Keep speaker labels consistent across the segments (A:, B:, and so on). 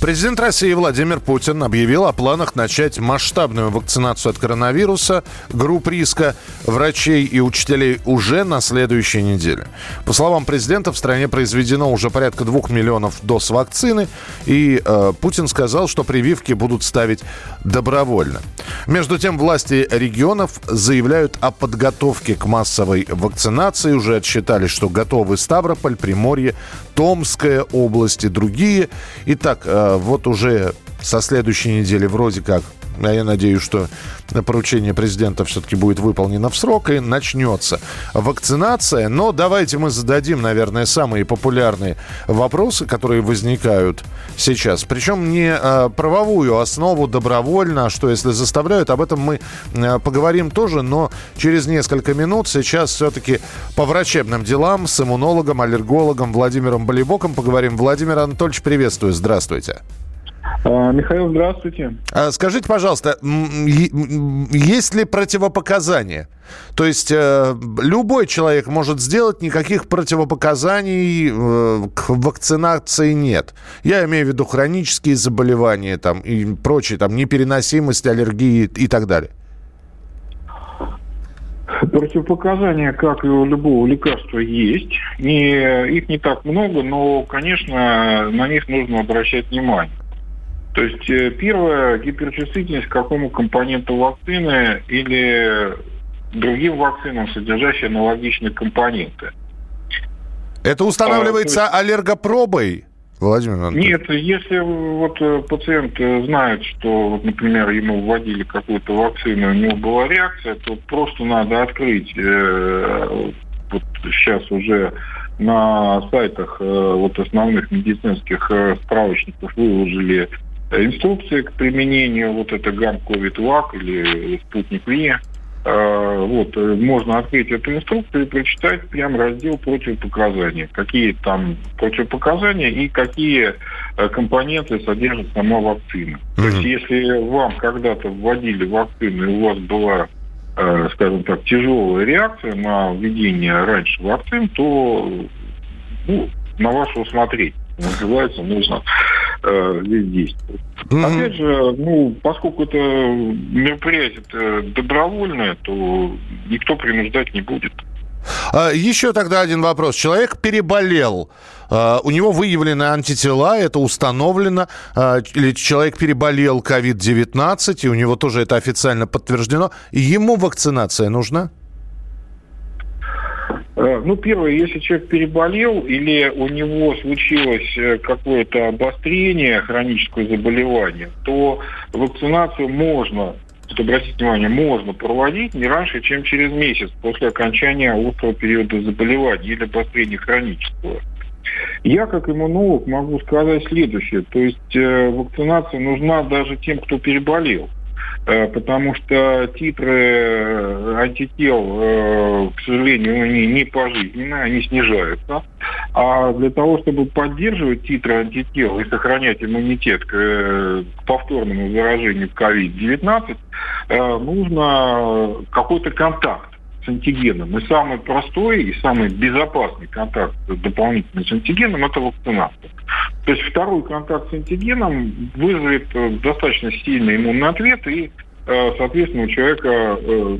A: Президент России Владимир Путин объявил о планах начать масштабную вакцинацию от коронавируса групп риска врачей и учителей уже на следующей неделе. По словам президента, в стране произведено уже порядка двух миллионов доз вакцины, и э, Путин сказал, что прививки будут ставить добровольно. Между тем, власти регионов заявляют о подготовке к массовой вакцинации. Уже отсчитали, что готовы Ставрополь, Приморье, Томская область и другие. Итак, э, вот уже со следующей недели вроде как а я надеюсь, что поручение президента все-таки будет выполнено в срок и начнется вакцинация. Но давайте мы зададим, наверное, самые популярные вопросы, которые возникают сейчас. Причем не э, правовую основу добровольно, а что если заставляют, об этом мы э, поговорим тоже, но через несколько минут сейчас все-таки по врачебным делам с иммунологом, аллергологом Владимиром Болибоком поговорим. Владимир Анатольевич, приветствую, здравствуйте.
B: А, Михаил, здравствуйте.
A: А, скажите, пожалуйста, есть ли противопоказания? То есть э, любой человек может сделать, никаких противопоказаний э, к вакцинации нет. Я имею в виду хронические заболевания там, и прочие, там, непереносимость, аллергии и так далее.
B: Противопоказания, как и у любого лекарства, есть. Не, их не так много, но, конечно, на них нужно обращать внимание. То есть э, первое, гиперчувствительность к какому компоненту вакцины или другим вакцинам, содержащие аналогичные компоненты.
A: Это устанавливается а, аллергопробой?
B: Владимир Анатольевич. Нет, если вот э, пациент э, знает, что, вот, например, ему вводили какую-то вакцину, у него была реакция, то просто надо открыть э, вот сейчас уже на сайтах э, вот основных медицинских э, справочников выложили инструкции к применению вот это гам ковид вак или спутник Ви. А, вот, э, можно открыть эту инструкцию и прочитать прям раздел противопоказания. Какие там противопоказания и какие э, компоненты содержит сама вакцина. Mm-hmm. То есть, если вам когда-то вводили вакцину, и у вас была, э, скажем так, тяжелая реакция на введение раньше вакцин, то ну, на ваше усмотрение называется, нужно э, здесь действовать. Mm-hmm. Опять же, ну, поскольку это мероприятие -то добровольное, то никто принуждать не будет.
A: А, еще тогда один вопрос. Человек переболел, а, у него выявлены антитела, это установлено, а, человек переболел COVID-19, и у него тоже это официально подтверждено. Ему вакцинация нужна?
B: Э, ну, первое, если человек переболел или у него случилось э, какое-то обострение, хроническое заболевание, то вакцинацию можно вот обратите внимание, можно проводить не раньше, чем через месяц после окончания острого периода заболевания или обострения хронического. Я, как иммунолог, могу сказать следующее. То есть э, вакцинация нужна даже тем, кто переболел. Э, потому что титры э, антител, э, к сожалению, они не пожизненные, они снижаются. А для того, чтобы поддерживать титры антител и сохранять иммунитет к повторному заражению COVID-19, нужно какой-то контакт с антигеном. И самый простой и самый безопасный контакт дополнительный с антигеном – это вакцинация. То есть второй контакт с антигеном вызовет э, достаточно сильный иммунный ответ и, э, соответственно, у человека э,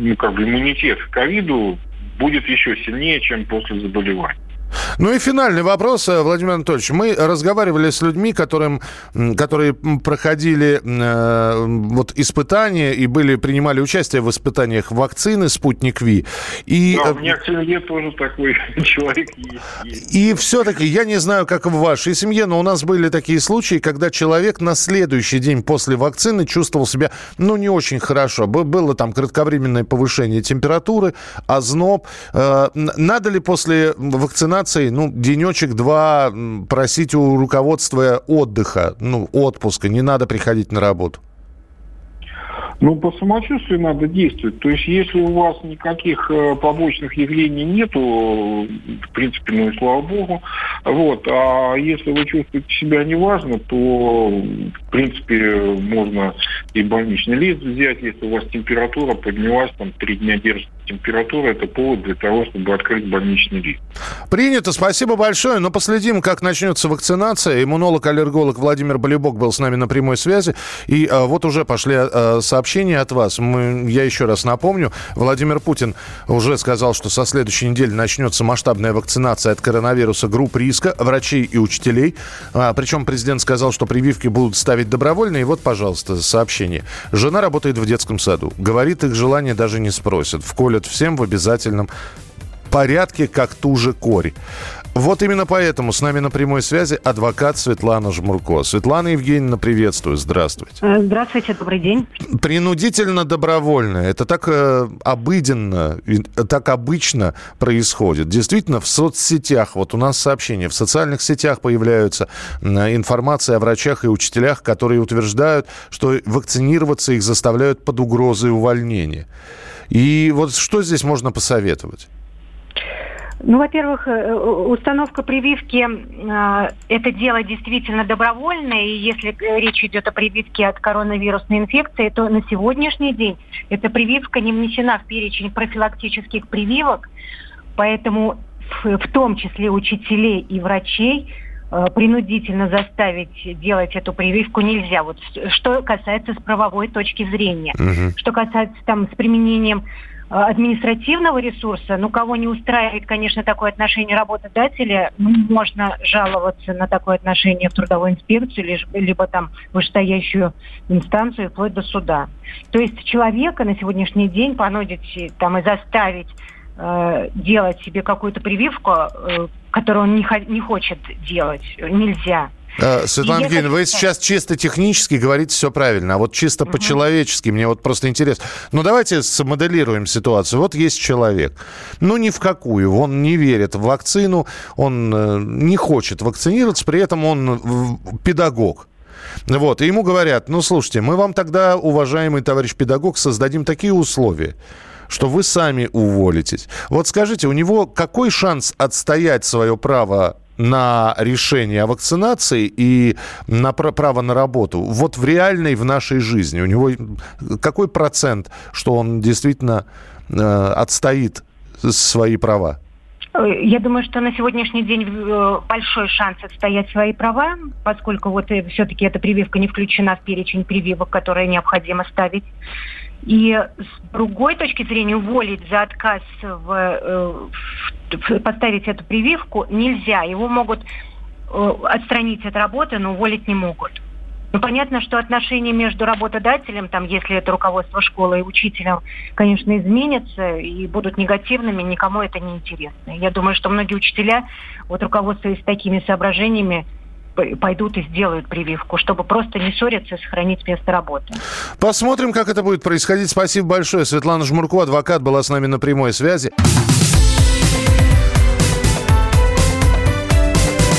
B: ну, как бы иммунитет к ковиду будет еще сильнее, чем после заболевания.
A: Ну и финальный вопрос, э, Владимир Анатольевич. Мы разговаривали с людьми, которым, которые проходили э, вот испытания и были, принимали участие в испытаниях вакцины «Спутник Ви».
B: И, да, у меня в семье тоже такой человек есть.
A: И все-таки, я не знаю, как в вашей семье, но у нас были такие случаи, когда человек на следующий день после вакцины чувствовал себя, ну, не очень хорошо. Было там кратковременное повышение температуры, озноб. Э, надо ли после вакцинации вакцинацией, ну, денечек-два просить у руководства отдыха, ну, отпуска, не надо приходить на работу?
B: Ну, по самочувствию надо действовать. То есть, если у вас никаких э, побочных явлений нету, в принципе, ну и слава богу, вот. А если вы чувствуете себя неважно, то, в принципе, можно и больничный лист взять, если у вас температура поднялась, там, три дня держится температура, это повод для того, чтобы открыть больничный лист.
A: Принято, спасибо большое. Но последим, как начнется вакцинация. Иммунолог-аллерголог Владимир Болюбок был с нами на прямой связи. И а, вот уже пошли а, сообщения от вас. Мы, я еще раз напомню, Владимир Путин уже сказал, что со следующей недели начнется масштабная вакцинация от коронавируса групп риска, врачей и учителей. А, причем президент сказал, что прививки будут ставить добровольно. И вот, пожалуйста, сообщение. Жена работает в детском саду. Говорит, их желание даже не спросят. Вколят всем в обязательном порядке, как ту же корь. Вот именно поэтому с нами на прямой связи адвокат Светлана Жмурко. Светлана Евгеньевна, приветствую. Здравствуйте.
C: Э, здравствуйте, добрый день.
A: Принудительно добровольно. Это так э, обыденно, так обычно происходит. Действительно, в соцсетях, вот у нас сообщения, в социальных сетях появляются э, информация о врачах и учителях, которые утверждают, что вакцинироваться их заставляют под угрозой увольнения. И вот что здесь можно посоветовать?
C: Ну, во-первых, э, установка прививки э, – это дело действительно добровольное, и если речь идет о прививке от коронавирусной инфекции, то на сегодняшний день эта прививка не внесена в перечень профилактических прививок, поэтому в, в том числе учителей и врачей э, принудительно заставить делать эту прививку нельзя. Вот что касается с правовой точки зрения. Угу. Что касается там с применением административного ресурса, ну, кого не устраивает, конечно, такое отношение работодателя, ну, можно жаловаться на такое отношение в трудовую инспекцию, либо, либо там вышестоящую инстанцию, вплоть до суда. То есть человека на сегодняшний день понудить там и заставить э, делать себе какую-то прививку, э, которую он не, не хочет делать, нельзя.
A: Э, Светлана Евгеньевна, вы сейчас чисто технически говорите все правильно, а вот чисто угу. по-человечески, мне вот просто интересно. Ну, давайте смоделируем ситуацию. Вот есть человек, ну, ни в какую, он не верит в вакцину, он э, не хочет вакцинироваться, при этом он педагог. Вот, и ему говорят, ну, слушайте, мы вам тогда, уважаемый товарищ педагог, создадим такие условия, что вы сами уволитесь. Вот скажите, у него какой шанс отстоять свое право на решение о вакцинации и на право на работу, вот в реальной, в нашей жизни, у него какой процент, что он действительно э, отстоит свои права?
C: Я думаю, что на сегодняшний день э, большой шанс отстоять свои права, поскольку вот э, все-таки эта прививка не включена в перечень прививок, которые необходимо ставить. И с другой точки зрения уволить за отказ в, э, в, поставить эту прививку нельзя. Его могут э, отстранить от работы, но уволить не могут. Ну, понятно, что отношения между работодателем, там, если это руководство школы и учителем, конечно, изменятся и будут негативными, никому это не интересно. Я думаю, что многие учителя, вот руководствуясь такими соображениями, пойдут и сделают прививку, чтобы просто не ссориться и сохранить место работы.
A: Посмотрим, как это будет происходить. Спасибо большое. Светлана Жмурко, адвокат, была с нами на прямой связи.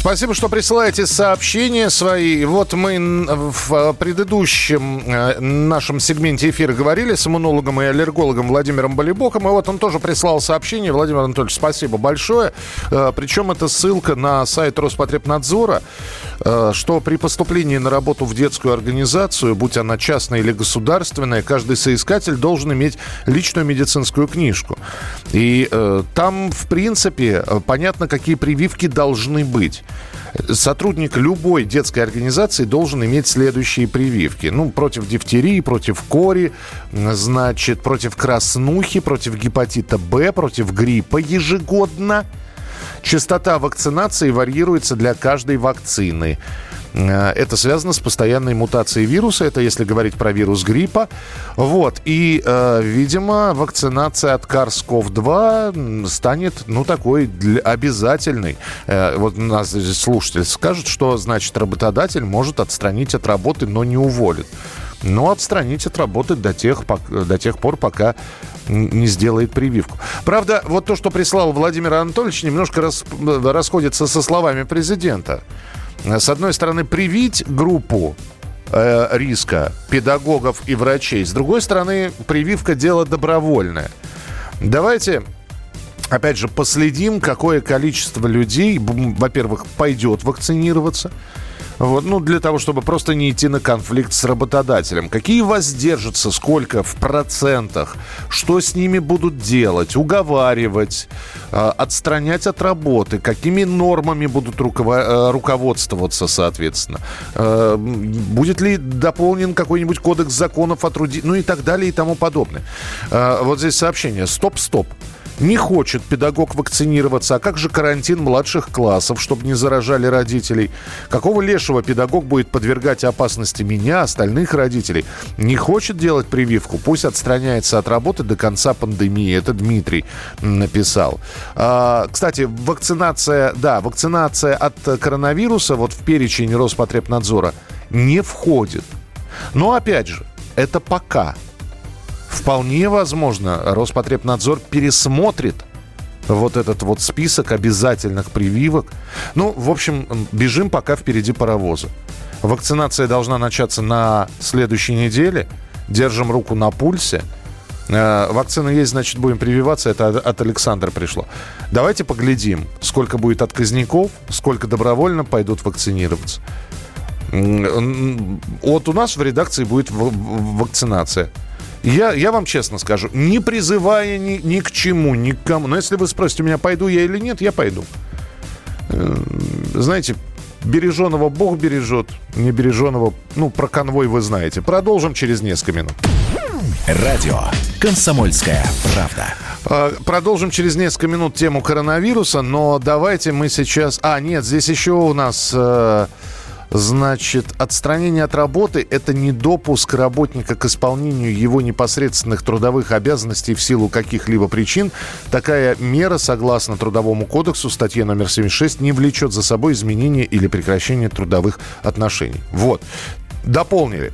A: Спасибо, что присылаете сообщения свои. Вот мы в э, предыдущем э, нашем сегменте эфира говорили с иммунологом и аллергологом Владимиром Болибоком, и вот он тоже прислал сообщение. Владимир Анатольевич, спасибо большое. Э, причем это ссылка на сайт Роспотребнадзора, что при поступлении на работу в детскую организацию, будь она частная или государственная, каждый соискатель должен иметь личную медицинскую книжку. И там, в принципе, понятно, какие прививки должны быть сотрудник любой детской организации должен иметь следующие прививки. Ну, против дифтерии, против кори, значит, против краснухи, против гепатита Б, против гриппа ежегодно. Частота вакцинации варьируется для каждой вакцины. Э, это связано с постоянной мутацией вируса. Это если говорить про вирус гриппа. Вот. И, э, видимо, вакцинация от SARS-CoV-2 станет, ну, такой для, обязательной. Э, вот у нас здесь слушатель скажет, что, значит, работодатель может отстранить от работы, но не уволит. Но отстранить от работы до тех, до тех пор, пока не сделает прививку. Правда, вот то, что прислал Владимир Анатольевич, немножко рас, расходится со словами президента. С одной стороны, привить группу э, риска педагогов и врачей. С другой стороны, прививка дело добровольное. Давайте опять же, последим, какое количество людей, во-первых, пойдет вакцинироваться. Вот, ну, для того, чтобы просто не идти на конфликт с работодателем. Какие воздержатся, сколько в процентах, что с ними будут делать, уговаривать, э, отстранять от работы, какими нормами будут э, руководствоваться, соответственно. Э, будет ли дополнен какой-нибудь кодекс законов о труде, ну и так далее и тому подобное. Э, вот здесь сообщение. Стоп-стоп. Не хочет педагог вакцинироваться. А как же карантин младших классов, чтобы не заражали родителей? Какого лешего педагог будет подвергать опасности меня, остальных родителей? Не хочет делать прививку? Пусть отстраняется от работы до конца пандемии. Это Дмитрий написал. А, кстати, вакцинация, да, вакцинация от коронавируса вот в перечень Роспотребнадзора не входит. Но опять же, это пока. Вполне возможно, Роспотребнадзор пересмотрит вот этот вот список обязательных прививок. Ну, в общем, бежим пока впереди паровоза. Вакцинация должна начаться на следующей неделе. Держим руку на пульсе. Э, вакцина есть, значит, будем прививаться. Это от Александра пришло. Давайте поглядим, сколько будет отказников, сколько добровольно пойдут вакцинироваться. Вот у нас в редакции будет вакцинация. Я, я вам честно скажу, не призывая ни, ни к чему, ни к кому. Но если вы спросите меня, пойду я или нет, я пойду. Э, знаете, береженого Бог бережет, не береженого, ну, про конвой вы знаете. Продолжим через несколько минут.
D: Радио «Комсомольская правда».
A: А, продолжим через несколько минут тему коронавируса, но давайте мы сейчас... А, нет, здесь еще у нас... Э Значит, отстранение от работы – это не допуск работника к исполнению его непосредственных трудовых обязанностей в силу каких-либо причин. Такая мера, согласно Трудовому кодексу, статье номер 76, не влечет за собой изменение или прекращение трудовых отношений. Вот. Дополнили.